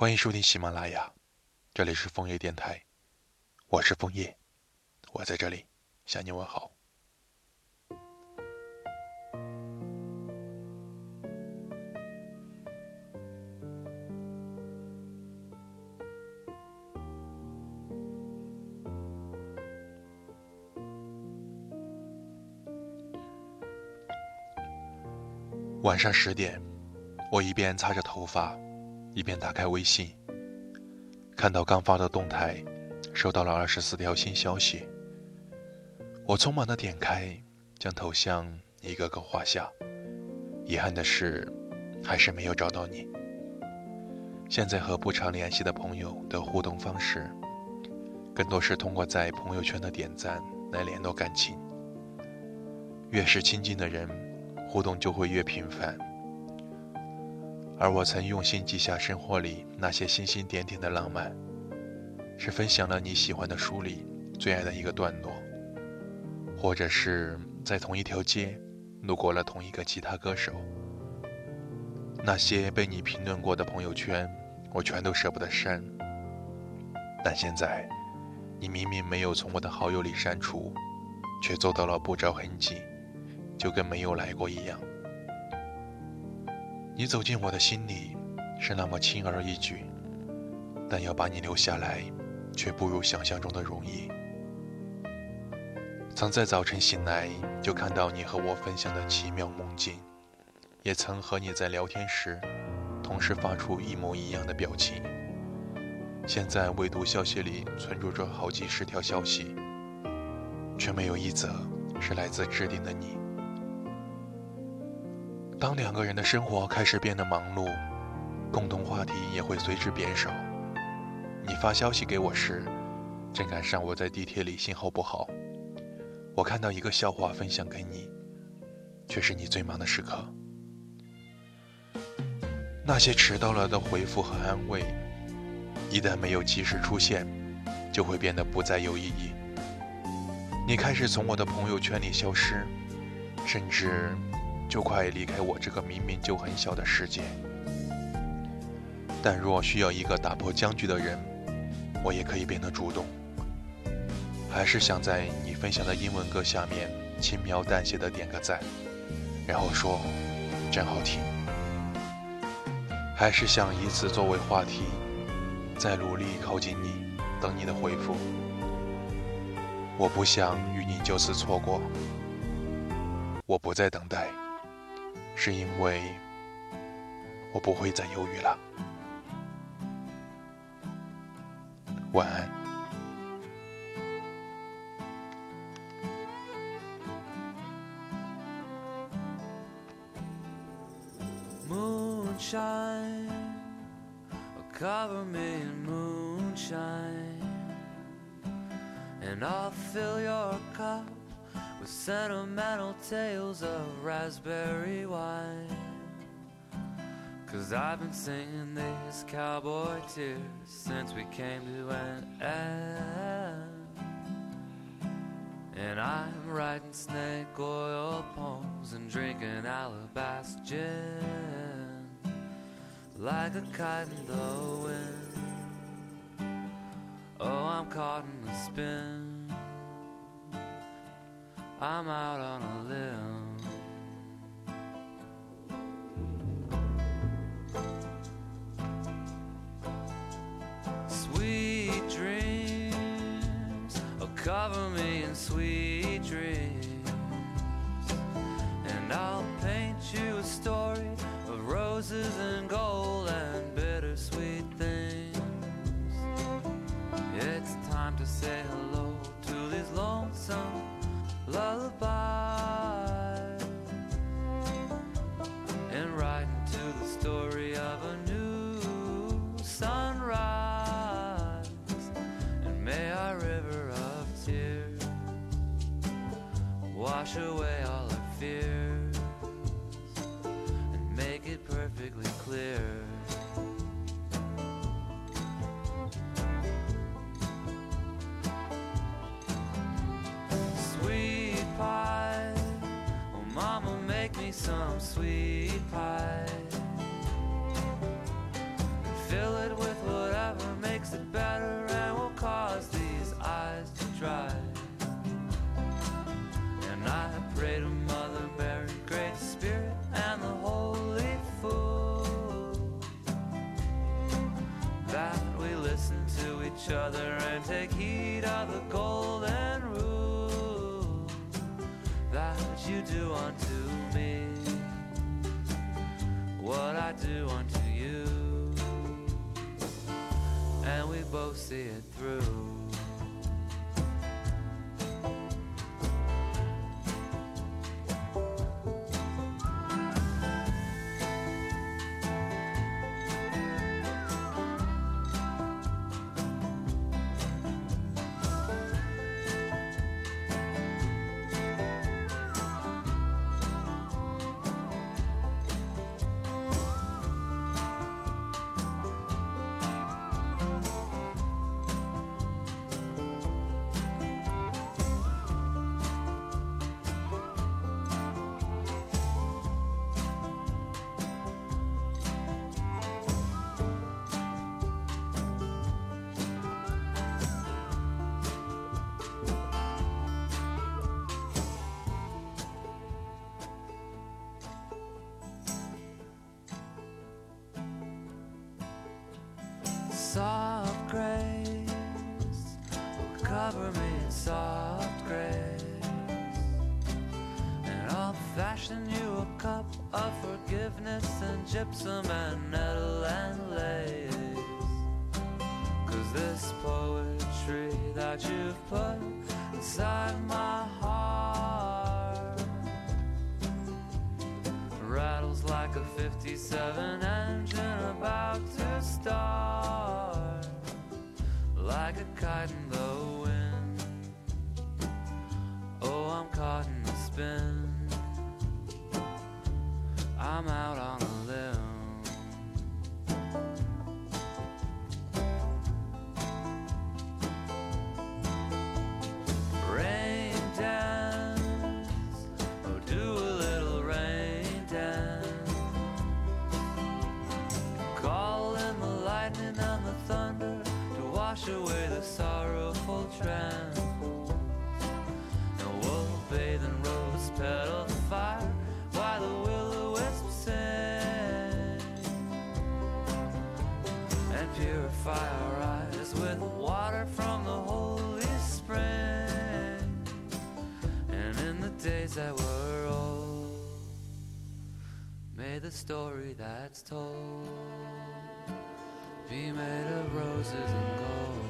欢迎收听喜马拉雅，这里是枫叶电台，我是枫叶，我在这里向你问好。晚上十点，我一边擦着头发。一边打开微信，看到刚发的动态，收到了二十四条新消息。我匆忙的点开，将头像一个个划下。遗憾的是，还是没有找到你。现在和不常联系的朋友的互动方式，更多是通过在朋友圈的点赞来联络感情。越是亲近的人，互动就会越频繁。而我曾用心记下生活里那些星星点点的浪漫，是分享了你喜欢的书里最爱的一个段落，或者是在同一条街路过了同一个吉他歌手。那些被你评论过的朋友圈，我全都舍不得删。但现在，你明明没有从我的好友里删除，却做到了不着痕迹，就跟没有来过一样。你走进我的心里，是那么轻而易举，但要把你留下来，却不如想象中的容易。曾在早晨醒来就看到你和我分享的奇妙梦境，也曾和你在聊天时，同时发出一模一样的表情。现在未读消息里存储着好几十条消息，却没有一则是来自置顶的你。当两个人的生活开始变得忙碌，共同话题也会随之变少。你发消息给我时，正赶上我在地铁里信号不好。我看到一个笑话分享给你，却是你最忙的时刻。那些迟到了的回复和安慰，一旦没有及时出现，就会变得不再有意义。你开始从我的朋友圈里消失，甚至……就快离开我这个明明就很小的世界。但若需要一个打破僵局的人，我也可以变得主动。还是想在你分享的英文歌下面轻描淡写的点个赞，然后说真好听。还是想以此作为话题，再努力靠近你，等你的回复。我不想与你就此错过，我不再等待。是因为我不会再犹豫了。晚安。With sentimental tales of raspberry wine. Cause I've been singing these cowboy tears since we came to an end. And I'm writing snake oil poems and drinking alabaster gin like a kite in the wind. Oh, I'm caught in a spin. I'm out on a limb. Sweet dreams will cover me in sweet dreams, wash away all our fears and make it perfectly clear. Sweet pie, oh mama, make me some sweet pie. You do unto me what I do unto you, and we both see it through. Cup of forgiveness and gypsum and nettle and lace. Cause this poetry that you've put inside my heart rattles like a 57 away the sorrowful trance and we'll bathe in rose petal fire while the will-o-wisp sing and purify our eyes with water from the holy spring. And in the days that were old may the story that's told be made of roses and gold.